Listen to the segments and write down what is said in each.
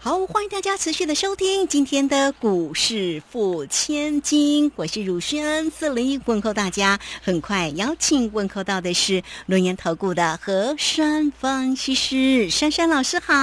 好，欢迎大家持续的收听今天的股市付千金，我是汝轩，四零一问候大家。很快邀请问候到的是轮研投顾的何山分析师珊珊老师，好。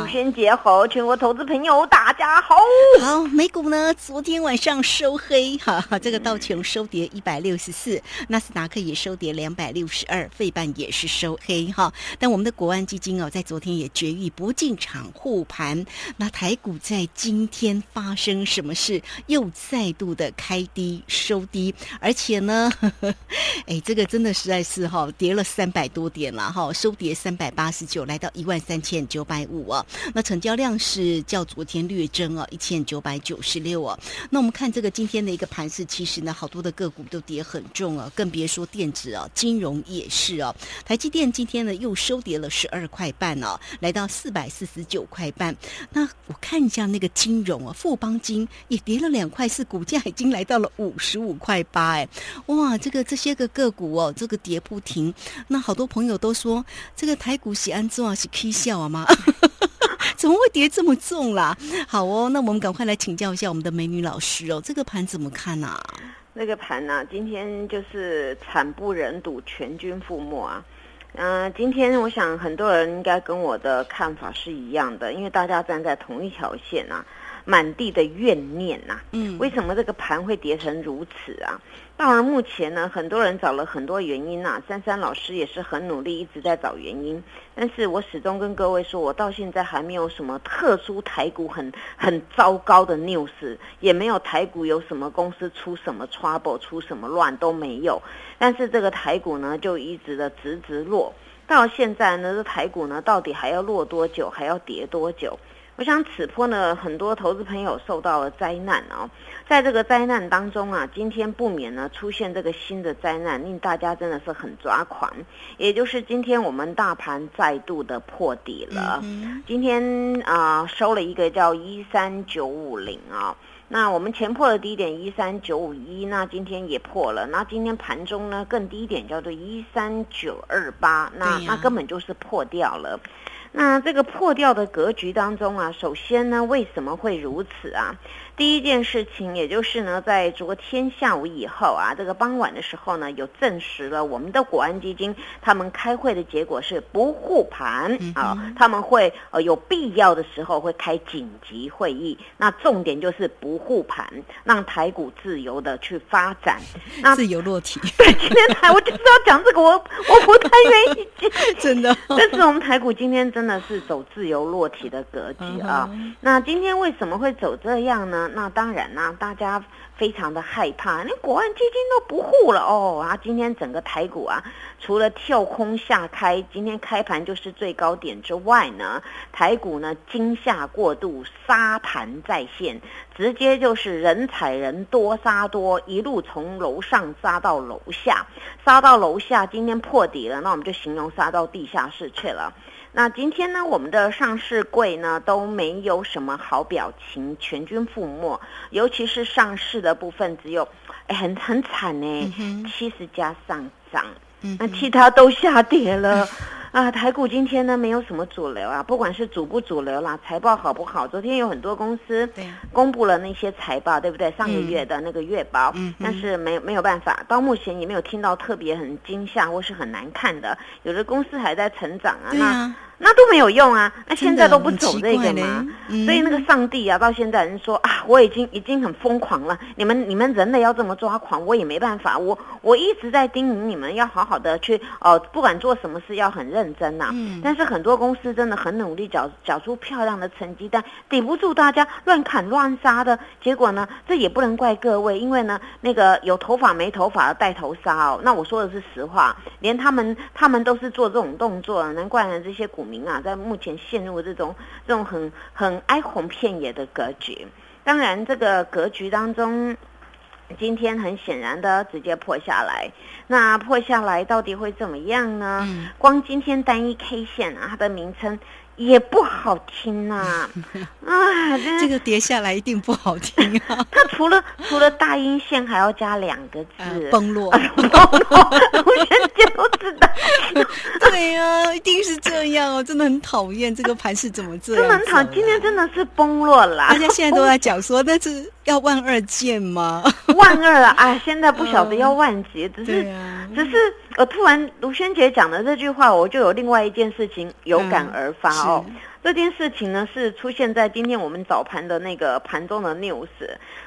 汝轩姐好，全国投资朋友大家好。好，美股呢昨天晚上收黑，哈，这个道琼收跌一百六十四，纳斯达克也收跌两百六十二，费半也是收黑哈。但我们的国安基金哦，在昨天也绝育不进场护盘。那台股在今天发生什么事？又再度的开低收低，而且呢，哎，这个真的实在是哈，跌了三百多点了哈，收跌三百八十九，来到一万三千九百五啊。那成交量是较昨天略增啊，一千九百九十六啊。那我们看这个今天的一个盘势，其实呢，好多的个股都跌很重啊，更别说电子啊，金融也是啊。台积电今天呢又收跌了十二块半哦，来到四百四十九块半。那我看一下那个金融啊，富邦金也跌了两块四，股价已经来到了五十五块八，哎，哇，这个这些个个股哦，这个跌不停。那好多朋友都说，这个台股喜安做啊，是 K 笑啊吗？怎么会跌这么重啦？好哦，那我们赶快来请教一下我们的美女老师哦，这个盘怎么看啊？那个盘呢，今天就是惨不忍睹，全军覆没啊。嗯，今天我想很多人应该跟我的看法是一样的，因为大家站在同一条线啊，满地的怨念呐。嗯，为什么这个盘会跌成如此啊？到了目前呢，很多人找了很多原因呐。珊珊老师也是很努力，一直在找原因。但是我始终跟各位说，我到现在还没有什么特殊台股很很糟糕的 news，也没有台股有什么公司出什么 trouble，出什么乱都没有。但是这个台股呢，就一直的直直落。到现在呢，这台股呢，到底还要落多久，还要跌多久？我想此波呢，很多投资朋友受到了灾难啊，在这个灾难当中啊，今天不免呢出现这个新的灾难，令大家真的是很抓狂。也就是今天我们大盘再度的破底了，今天啊收了一个叫一三九五零啊，那我们前破的低点一三九五一，那今天也破了，那今天盘中呢更低点叫做一三九二八，那那根本就是破掉了。那这个破掉的格局当中啊，首先呢，为什么会如此啊？第一件事情，也就是呢，在昨天下午以后啊，这个傍晚的时候呢，有证实了我们的国安基金他们开会的结果是不护盘啊，他们会呃有必要的时候会开紧急会议，那重点就是不护盘，让台股自由的去发展，那自由落体。对，今天台我就是要讲这个，我我不太愿意，真的。但是我们台股今天真的是走自由落体的格局啊。那今天为什么会走这样呢？那当然啦，大家非常的害怕，连国安基金都不护了哦。啊，今天整个台股啊，除了跳空下开，今天开盘就是最高点之外呢，台股呢惊吓过度，杀盘在线，直接就是人踩人，多杀多，一路从楼上杀到楼下，杀到楼下，今天破底了，那我们就形容杀到地下室去了。那今天呢，我们的上市柜呢都没有什么好表情，全军覆没。尤其是上市的部分，只有，哎，很很惨呢，七十家上涨，那其他都下跌了。啊，台股今天呢没有什么主流啊，不管是主不主流啦，财报好不好？昨天有很多公司公布了那些财报，对不对？上个月的那个月报，但是没没有办法，到目前也没有听到特别很惊吓或是很难看的，有的公司还在成长啊。那。那都没有用啊！那现在都不走这个吗？所以那个上帝啊，到现在人说啊，我已经已经很疯狂了。你们你们人类要这么抓狂，我也没办法。我我一直在叮咛你们要好好的去哦，不管做什么事要很认真呐。但是很多公司真的很努力，缴缴出漂亮的成绩单，抵不住大家乱砍乱杀的结果呢？这也不能怪各位，因为呢，那个有头发没头发的带头杀哦。那我说的是实话，连他们他们都是做这种动作，难怪呢这些股。民啊，在目前陷入这种这种很很哀鸿遍野的格局。当然，这个格局当中，今天很显然的直接破下来，那破下来到底会怎么样呢？嗯光今天单一 K 线啊，它的名称也不好听呐、啊，这个跌下来一定不好听啊，它除了除了大阴线还要加两个字，呃崩落。卢轩姐都知道，对呀、一定是这样哦，真的很讨厌这个盘是怎么这样、真的很讨，今天真的是崩落啦。大家现在都在讲说，那是要万二见吗？万二啊！哎，现在不晓得要万几，只是、只是我突然卢萱姐讲的这句话，我就有另外一件事情有感而发哦。这件事情呢是出现在今天我们早盘的那个盘中的 news。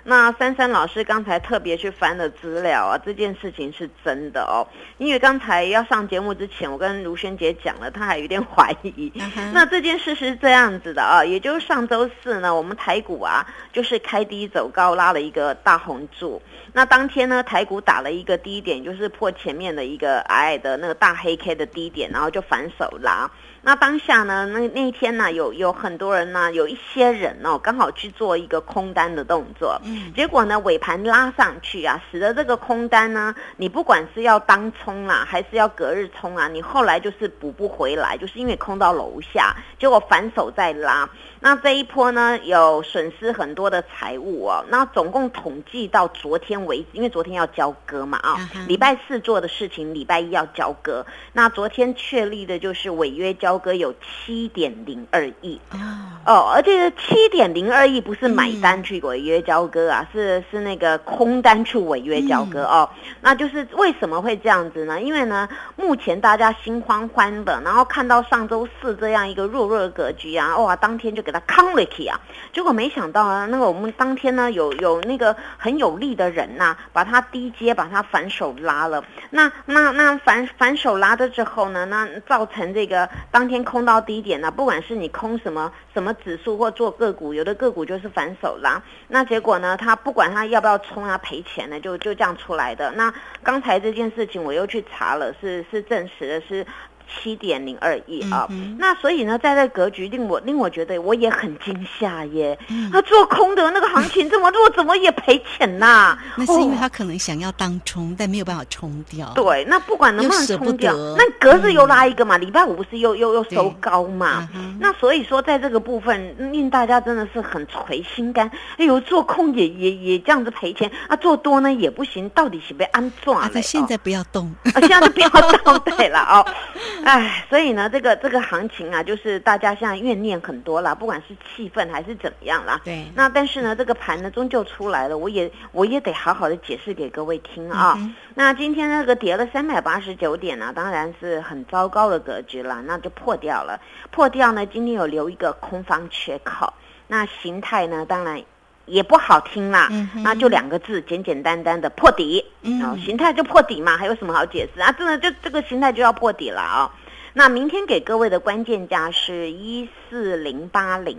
那珊珊老师刚才特别去翻了资料啊，这件事情是真的哦。因为刚才要上节目之前，我跟卢萱姐讲了，她还有点怀疑。那这件事是这样子的啊，也就是上周四呢，我们台股啊就是开低走高，拉了一个大红柱。那当天呢，台股打了一个低点，就是破前面的一个矮矮的那个大黑 K 的低点，然后就反手拉。那当下呢，那那一天呢，有有很多人呢，有一些人哦，刚好去做一个空单的动作，嗯结果呢，尾盘拉上去啊，使得这个空单呢，你不管是要当冲啦，还是要隔日冲啊，你后来就是补不回来，就是因为空到楼下，结果反手再拉。那这一波呢，有损失很多的财物哦。那总共统计到昨天为止，因为昨天要交割嘛啊礼拜四做的事情，礼拜一要交割。那昨天确立的就是违约交割有七点零二亿。哦，哦，而且七点零二亿不是买单去违约交割啊，是是那个空单去违约交割、哦。那就是为什么会这样子呢？因为呢，目前大家心慌慌的，然后看到上周四这样一个弱弱的格局啊，哇，当天就给他扛了起啊。结果没想到啊，那个我们当天呢有有那个很有力的人呐、把他低接，把他反手拉了。那那那反反手拉的之后呢，那造成这个当当天空到低点呢、不管是你空什么什么指数或做个股，有的个股就是反手拉，那结果呢，他不管他要不要冲啊赔钱呢，就就这样出来的。那刚才这件事情我又去查了，是是证实的是。七点零二亿啊，嗯那所以呢，在这格局令我令我觉得我也很惊吓耶。嗯他做空的那个行情这么弱，怎么也赔钱呐、那是因为哦他可能想要当冲，但没有办法冲掉。对，那不管能不能冲掉，那隔日又拉一个嘛，礼拜五不是又又又收高嘛嗯？那所以说，在这个部分令大家真的是很垂心肝。哎呦，做空也也也这样子赔钱啊，做多呢也不行，到底是被安赚啊，嘞？哦他现在不要动。啊，现在都不要倒 对了哦，哎，所以呢，这个这个行情啊，就是大家现在怨念很多啦，不管是气氛还是怎么样啦。对，那但是呢，这个盘呢终究出来了，我也我也得好好的解释给各位听啊。嗯那今天那个跌了三百八十九点呢、当然是很糟糕的格局了，那就破掉了。破掉呢，今天有留一个空方缺口，那形态呢，当然也不好听啦，嗯那就两个字，简简单单的破底。嗯哦，形态就破底嘛，还有什么好解释啊？真的就这个形态就要破底了啊、那明天给各位的关键价是一四零八零。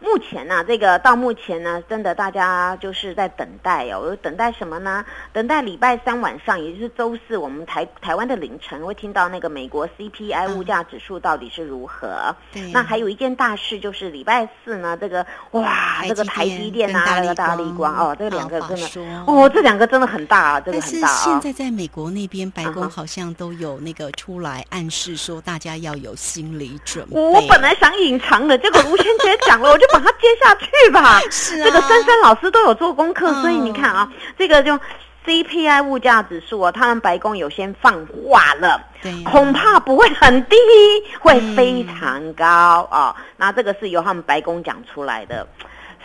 嗯目前呢、这个到目前呢，真的大家就是在等待哦。有等待什么呢？等待礼拜三晚上，也就是周四，我们台台湾的凌晨会听到那个美国 CPI 嗯物价指数到底是如何。对。那还有一件大事就是礼拜四呢，这个哇，这个台积电啊，跟那个大力光哦，这两个真的说哦，这两个真的很大啊，这个是很大啊。现在在美国那边，白宫好像都有那个出来暗示说，大家要有心理准备。我本来想隐藏的，结果吴萱姐讲了，我就把它接下去吧。是啊，这个珊珊老师都有做功课，所以嗯你看啊，这个就 CPI 物价指数啊，他们白宫有先放话了。恐怕不会很低，会嗯非常高哦。那这个是由他们白宫讲出来的。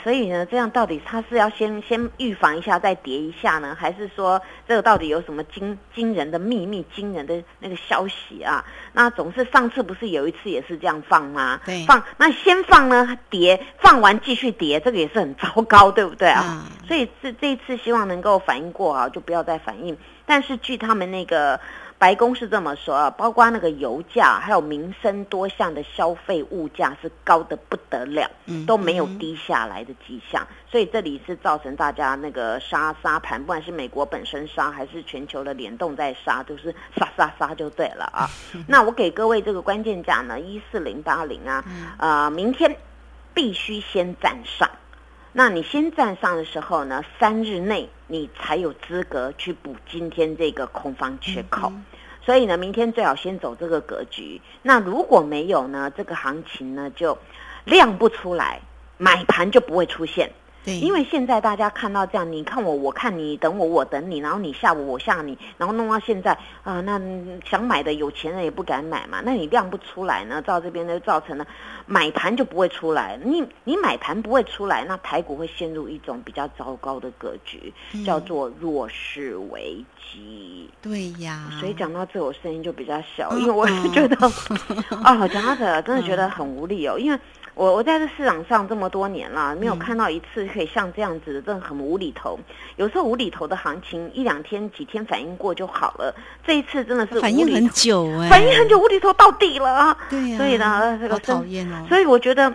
所以呢，这样到底他是要先先预防一下再叠一下呢，还是说这个到底有什么惊惊人的秘密、惊人的那个消息啊？那总是上次不是有一次也是这样放吗？对放那先放呢叠，放完继续叠，这个也是很糟糕，对不对啊？啊所以这这一次希望能够反应过啊，就不要再反应。但是据他们那个白宫是这么说啊，包括那个油价，还有民生多项的消费物价是高的不得了，嗯都没有嗯低下来的迹象。所以这里是造成大家那个杀杀盘，不管是美国本身杀，还是全球的联动在杀，就是杀杀杀就对了啊。那我给各位这个关键价呢，一四零八零啊，嗯呃，明天必须先站上。那你先站上的时候呢，三日内你才有资格去补今天这个空方缺口。所以呢，明天最好先走这个格局。那如果没有呢，这个行情呢就量不出来，买盘就不会出现。对，因为现在大家看到这样，你看我，我看你，等我，我等你，然后你吓我，我吓你，然后弄到现在啊，那想买的有钱人也不敢买嘛。那你量不出来呢，到这边就造成了买盘就不会出来。你你买盘不会出来，那台股会陷入一种比较糟糕的格局，叫做弱势危机。对呀，所以讲到这，我声音就比较小，因为我是觉得啊，讲到这真的觉得很无力哦，因为。我我在这市场上这么多年了，没有看到一次可以像这样子的，真的很无厘头。有时候无厘头的行情，一两天、几天反应过就好了。这一次真的是反应很久哎，反应很久，无厘头到底了啊！对呀，所以呢，这个讨厌哦。所以我觉得。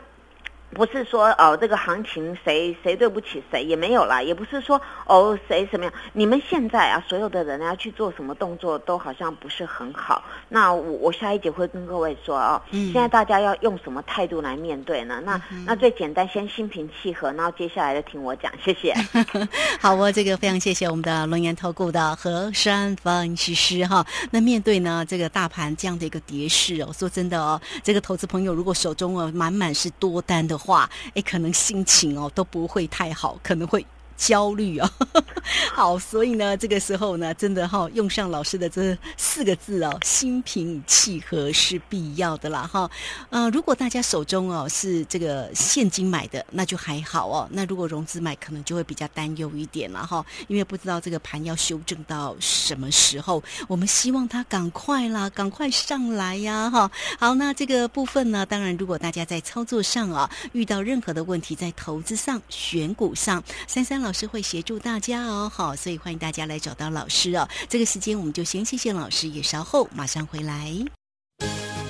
不是说哦，这个行情谁谁对不起谁也没有啦，也不是说哦谁什么样。你们现在啊，所有的人要去做什么动作，都好像不是很好。那我我下一节会跟各位说哦，现在大家要用什么态度来面对呢？那那最简单，先心平气和，然后接下来就听我讲，谢谢。好，我这个非常谢谢我们的龙岩投顾的何山分析师哈。那面对呢这个大盘这样的一个跌势哦，说真的哦，这个投资朋友如果手中哦满满是多单的。话，哎，可能心情哦都不会太好，可能会。焦虑啊，好，所以呢，这个时候呢，真的哈，用上老师的这四个字哦，心平气和是必要的啦哈。呃，如果大家手中哦是这个现金买的，那就还好哦。那如果融资买，可能就会比较担忧一点了哈，因为不知道这个盘要修正到什么时候。我们希望它赶快啦，赶快上来呀哈。好，那这个部分呢，当然如果大家在操作上啊遇到任何的问题，在投资上、选股上，三三老。老师会协助大家哦，好，所以欢迎大家来找到老师哦。这个时间我们就先谢谢老师，也稍后马上回来。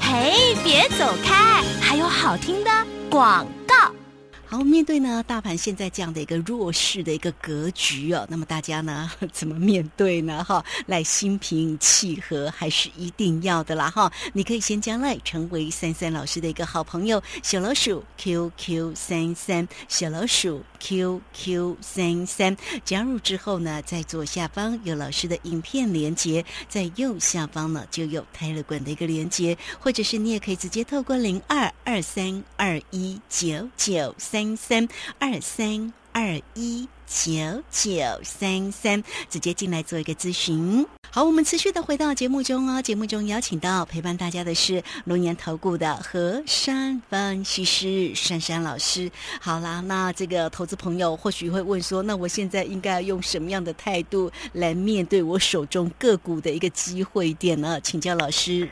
嘿，别走开，还有好听的广。好，面对呢大盘现在这样的一个弱势的一个格局哦，那么大家呢 怎么面对呢？哈，来心平气和还是一定要的啦哈。你可以先将来成为三三老师的一个好朋友，小老鼠 QQ 三三，小老鼠 QQ 三三，加入之后呢，在左下方有老师的影片连接，在右下方呢就有泰勒管的一个连接，或者是你也可以直接透过零二二三二一九九三。三三二三二一九九三三，直接进来做一个咨询。好，我们持续的回到节目中哦。节目中邀请到陪伴大家的是龙岩投顾的何山分析师珊珊老师。好啦，那这个投资朋友或许会问说，那我现在应该用什么样的态度来面对我手中个股的一个机会点呢？请教老师。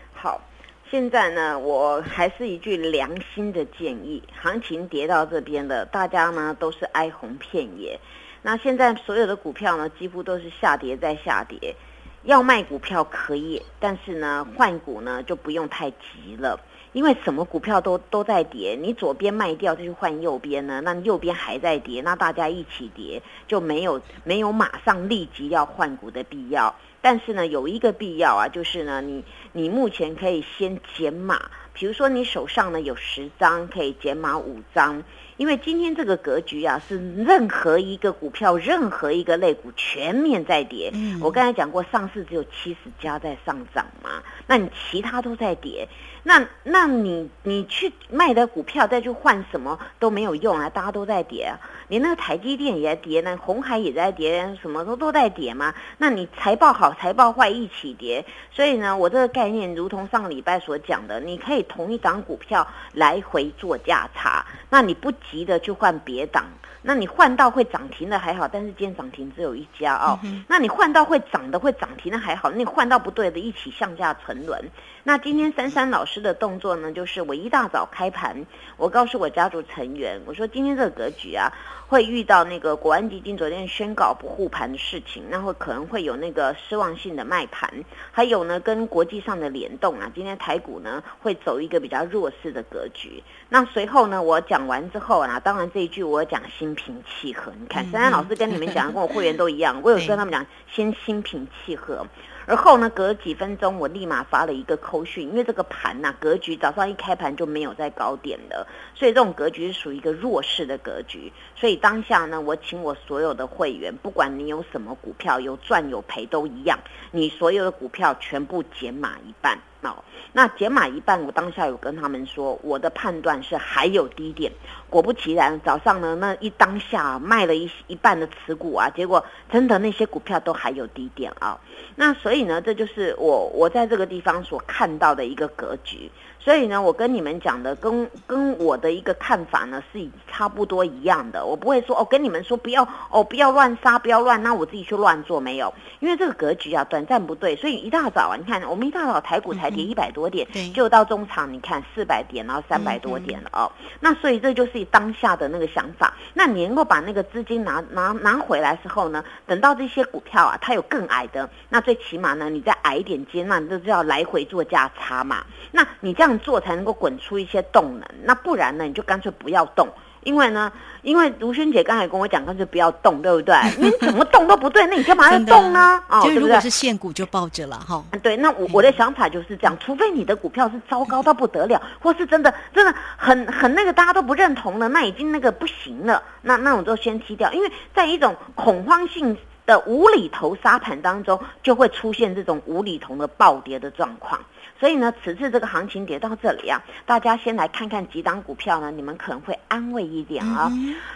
现在呢，我还是一句良心的建议，行情跌到这边的，大家呢都是哀鸿遍野。那现在所有的股票呢，几乎都是下跌在下跌。要卖股票可以，但是呢，换股呢就不用太急了，因为什么股票都都在跌，你左边卖掉就去换右边呢，那右边还在跌，那大家一起跌就没有没有马上立即要换股的必要。但是呢，有一个必要啊，就是呢，你你目前可以先减码，比如说你手上呢有十张，可以减码五张，因为今天这个格局啊，是任何一个股票、任何一个类股全面在跌。我刚才讲过，上市只有七十家在上涨嘛，那你其他都在跌。那那你你去卖的股票再去换什么都没有用啊！大家都在跌啊，连那个台积电也在跌，那红海也在跌，什么都都在跌嘛。那你财报好财报坏一起跌，所以呢，我这个概念如同上个礼拜所讲的，你可以同一档股票来回做价差，那你不急的就换别档。那你换到会涨停的还好，但是今天涨停只有一家哦。那你换到会涨的会涨停的还好，那你换到不对的一起向下沉沦。那今天珊珊老师的动作呢，就是我一大早开盘，我告诉我家族成员，我说今天这个格局啊，会遇到那个国安基金昨天宣告不护盘的事情，那会可能会有那个失望性的卖盘，还有呢跟国际上的联动啊，今天台股呢会走一个比较弱势的格局。那随后呢，我讲完之后啊，当然这一句我讲心平气和，你看珊珊老师跟你们讲，跟我会员都一样，我有跟他们讲先心平气和。而后呢，隔几分钟我立马发了一个扣讯，因为这个盘呐、格局早上一开盘就没有在高点的，所以这种格局是属于一个弱势的格局。所以当下呢，我请我所有的会员，不管你有什么股票，有赚有赔都一样，你所有的股票全部减码一半。哦，那减码一半，我当下有跟他们说，我的判断是还有低点。果不其然，早上呢那一当下卖了一一半的持股啊，结果真的那些股票都还有低点啊。那所以呢，这就是我我在这个地方所看到的一个格局。所以呢，我跟你们讲的，跟跟我的一个看法呢是差不多一样的。我不会说哦，跟你们说不要哦，不要乱杀，不要乱，那我自己去乱做没有？因为这个格局啊，短暂不对，所以一大早啊，你看我们一大早台股才跌一百多点，就到中场你看四百点，然后三百多点了哦。那所以这就是当下的那个想法。那你能够把那个资金拿拿拿回来之后呢，等到这些股票啊，它有更矮的，那最起码呢，你再矮一点接，那你就要来回做价差嘛。那你这样。做才能够滚出一些动能，那不然呢？你就干脆不要动，因为呢，因为卢萱姐刚才跟我讲，干脆不要动，对不对？你怎么动都不对，那你干嘛要动 呢？哦，就如果是现股就抱着了哈。对，那我我的想法就是这样，除非你的股票是糟糕到不得了，或是真的真的很很那个大家都不认同了，那已经那个不行了，那那我就先踢掉，因为在一种恐慌性的无厘头沙盘当中，就会出现这种无厘头的暴跌的状况。所以呢，此次这个行情跌到这里啊，大家先来看看几档股票呢，你们可能会安慰一点啊。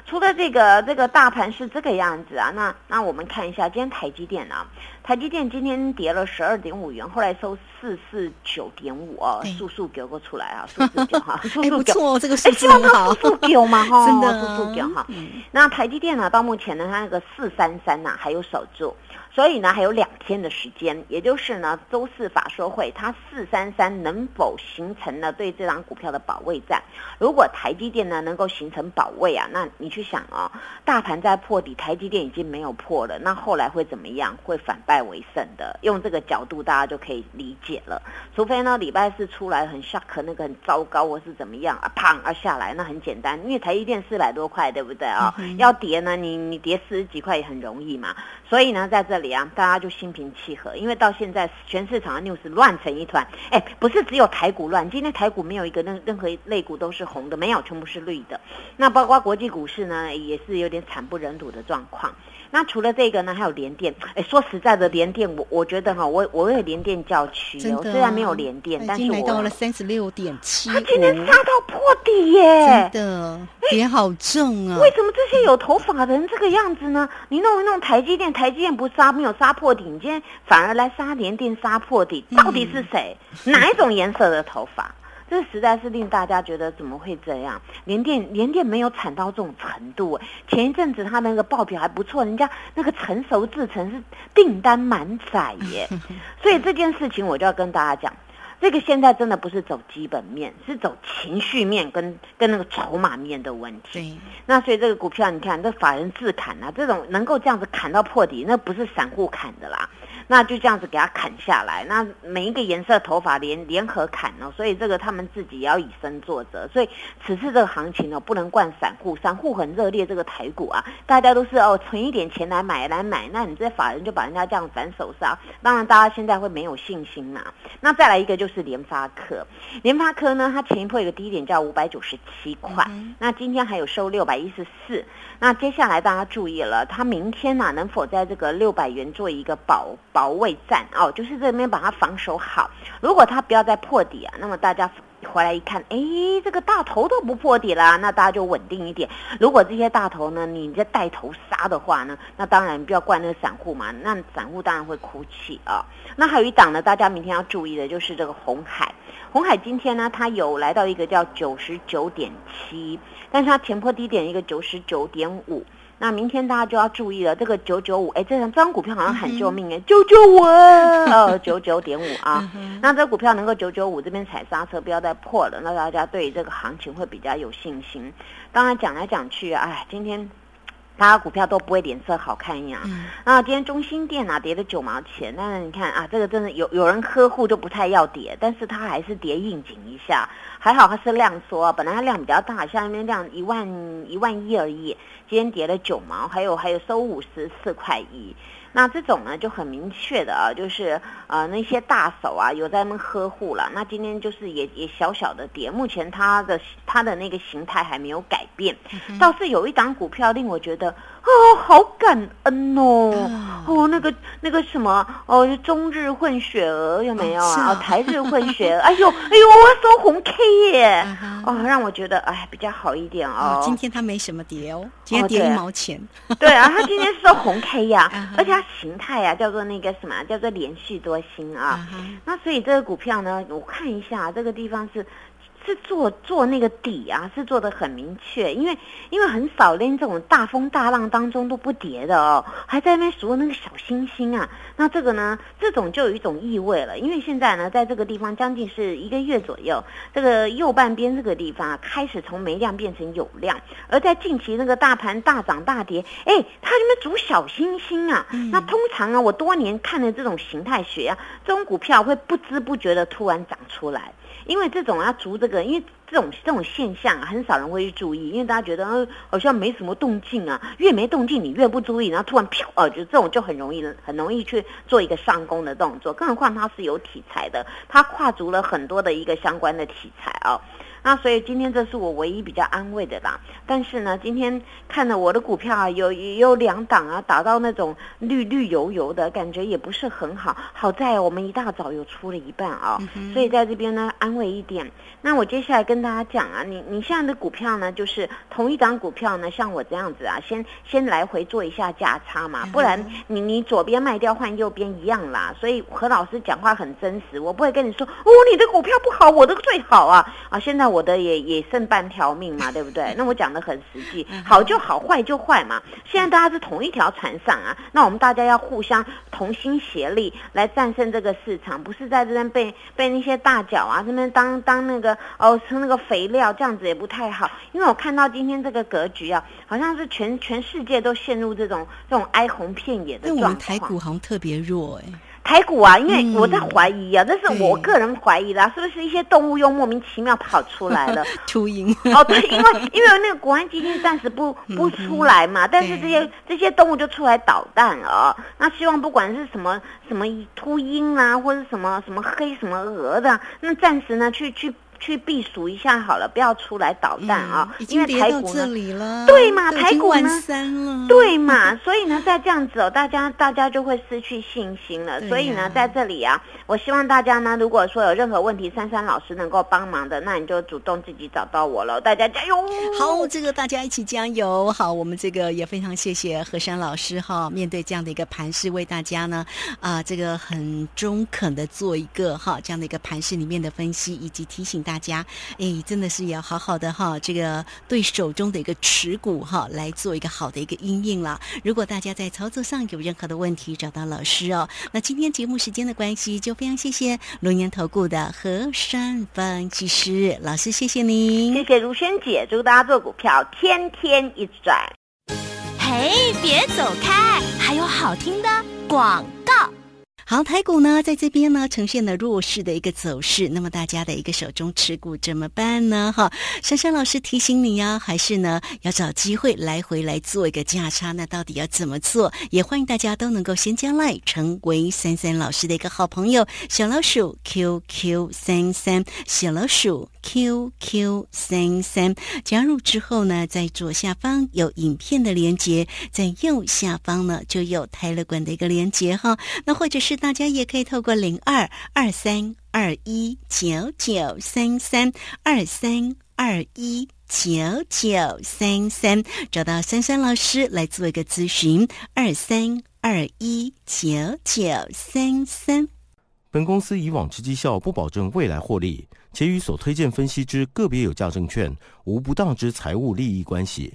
除了这个这个大盘是这个样子啊，那那我们看一下今天台积电啊，台积电今天跌了十二点五元，后来收四四九点五哦，速速给我出来啊，速速九哈，速速九，这个数字很好，速速九嘛 哈，真的速速九哈。那台积电呢，到目前呢，它那个四三三呐还有守住。所以呢，还有两天的时间，也就是呢，周四法说会，它四三三能否形成呢对这张股票的保卫战？如果台积电呢能够形成保卫啊，那你去想啊，大盘在破底，台积电已经没有破了，那后来会怎么样？会反败为胜的。用这个角度，大家就可以理解了。除非呢，礼拜四出来很 shock，那个很糟糕，或是怎么样啊，砰啊下来，那很简单，因为台积电四百多块，对不对啊？要跌呢，你你跌四十几块也很容易嘛。所以呢，在这里啊，大家就心平气和，因为到现在全市场的 news 乱成一团。哎，不是只有台股乱，今天台股没有一个任任何类股都是红的，没有，全部是绿的。那包括国际股市呢，也是有点惨不忍睹的状况。那除了这个呢，还有联电。哎，说实在的，联电我我觉得哈，我我有联电叫屈哦，虽然没有联电，但是来到了三十六点七，它今天杀到破底耶，真的脸好重啊！为什么这些有头发的人这个样子呢？你弄一弄台积电，台积电不杀没有杀破底，你今天反而来杀联电杀破底，到底是谁？哪一种颜色的头发？这实在是令大家觉得怎么会这样？联电联电没有惨到这种程度。前一阵子它那个报表还不错，人家那个成熟制成是订单满载耶。所以这件事情我就要跟大家讲，这个现在真的不是走基本面，是走情绪面跟跟那个筹码面的问题。那所以这个股票你看，这法人自砍啊，这种能够这样子砍到破底，那不是散户砍的啦。那就这样子给他砍下来，那每一个颜色头发联联合砍哦，所以这个他们自己也要以身作则。所以此次这个行情呢，不能惯散户，散户很热烈这个台股啊，大家都是哦存一点钱来买来买，那你这法人就把人家这样反手杀，当然大家现在会没有信心嘛。那再来一个就是联发科，联发科呢，它前一波有个低点叫五百九十七块，那今天还有收六百一十四。那接下来大家注意了，它明天呢能否在这个六百元做一个保保卫战哦？就是这边把它防守好。如果它不要再破底啊，那么大家回来一看，哎，这个大头都不破底啦，那大家就稳定一点。如果这些大头呢，你在带头杀的话呢，那当然不要怪那个散户嘛，那散户当然会哭泣啊。那还有一档呢，大家明天要注意的就是这个红海。红海今天呢，它有来到一个叫九十九点七。但是它前破低点一个九十九点五，那明天大家就要注意了，这个九九五，哎，这张这张股票好像喊救命哎，救救我呃，九九点五啊，那这股票能够九九五这边踩刹车，不要再破了，那大家对这个行情会比较有信心。当然讲来讲去，哎，今天。大家股票都不会脸色好看呀。那今天中心店啊跌了九毛钱，但是你看啊，这个真的有有人呵护就不太要跌，但是它还是跌应景一下，还好它是量缩，本来它量比较大，像那边量一万一万一而已，今天跌了九毛，还有还有收五十四块一。那这种呢就很明确的啊，就是呃那些大手啊有在那呵护了。那今天就是也也小小的跌，目前它的它的那个形态还没有改变，倒是有一档股票令我觉得。哦，好感恩哦！哦，那个那个什么哦，中日混血儿有没有啊？台日混血儿，哎呦哎呦，我收红 K 耶！哦，让我觉得哎比较好一点哦。今天它没什么跌哦，今天跌一毛钱。对啊，它今天是收红 K 呀，而且它形态啊叫做那个什么，叫做连续多星啊。那所以这个股票呢，我看一下这个地方是。是做做那个底啊，是做的很明确，因为因为很少连这种大风大浪当中都不跌的哦，还在那边数那个小星星啊，那这个呢，这种就有一种意味了，因为现在呢，在这个地方将近是一个月左右，这个右半边这个地方啊，开始从没量变成有量，而在近期那个大盘大涨大跌，哎，它这边组小星星啊，那通常啊，我多年看的这种形态学啊，这种股票会不知不觉的突然涨出来。因为这种要逐这个，因为这种这种现象，很少人会去注意，因为大家觉得呃好像没什么动静啊，越没动静你越不注意，然后突然飘，哦，就这种就很容易很容易去做一个上攻的动作，更何况它是有题材的，它跨足了很多的一个相关的题材啊。那所以今天这是我唯一比较安慰的啦。但是呢，今天看了我的股票啊，有有两档啊，打到那种绿绿油油的感觉，也不是很好。好在我们一大早又出了一半啊，所以在这边呢安慰一点。那我接下来跟大家讲啊，你你现在的股票呢，就是同一档股票呢，像我这样子啊，先先来回做一下价差嘛，不然你你左边卖掉换右边一样啦。所以何老师讲话很真实，我不会跟你说哦，你的股票不好，我的最好啊啊！现在。我的也也剩半条命嘛，对不对？那我讲的很实际，好就好，坏就坏嘛。现在大家是同一条船上啊，那我们大家要互相同心协力来战胜这个市场，不是在这边被被那些大脚啊这边当当那个哦成那个肥料，这样子也不太好。因为我看到今天这个格局啊，好像是全全世界都陷入这种这种哀鸿遍野的状况。我们台股好像特别弱哎。台股啊，因为我在怀疑啊，这是我个人怀疑啦，是不是一些动物又莫名其妙跑出来了？秃鹰哦，对，因为因为那个国安基金暂时不不出来嘛，但是这些这些动物就出来捣蛋了。那希望不管是什么什么秃鹰啊，或者什么什么黑什么鹅的，那暂时呢去去。去避暑一下好了，不要出来捣蛋啊！因为台股呢，对嘛，台股呢，对嘛，所以呢，再这样子哦，大家大家就会失去信心了。所以呢，在这里啊，我希望大家呢，如果说有任何问题，珊珊老师能够帮忙的，那你就主动自己找到我了。大家加油！好，这个大家一起加油。好，我们这个也非常谢谢何山老师哈，面对这样的一个盘势，为大家呢啊，这个很中肯的做一个哈这样的一个盘势里面的分析，以及提醒大。大家，哎，真的是也要好好的哈，这个对手中的一个持股哈，来做一个好的一个应应了。如果大家在操作上有任何的问题，找到老师哦。那今天节目时间的关系，就非常谢谢龙年投顾的何山分析师老师，谢谢您，谢谢如萱姐，祝大家做股票天天一转。嘿，别走开，还有好听的广告。好，台股呢，在这边呢，呈现了弱势的一个走势。那么大家的一个手中持股怎么办呢？哈，珊珊老师提醒你呀，还是呢，要找机会来回来做一个价差。那到底要怎么做？也欢迎大家都能够先将来，成为珊珊老师的一个好朋友。小老鼠 QQ 三三，小老鼠 QQ 三三，加入之后呢，在左下方有影片的连接，在右下方呢就有泰勒管的一个连接哈。那或者是大家也可以透过零二二三二一九九三三二三二一九九三三找到珊珊老师来做一个咨询。二三二一九九三三。本公司以往之绩效不保证未来获利，且与所推荐分析之个别有价证券无不当之财务利益关系。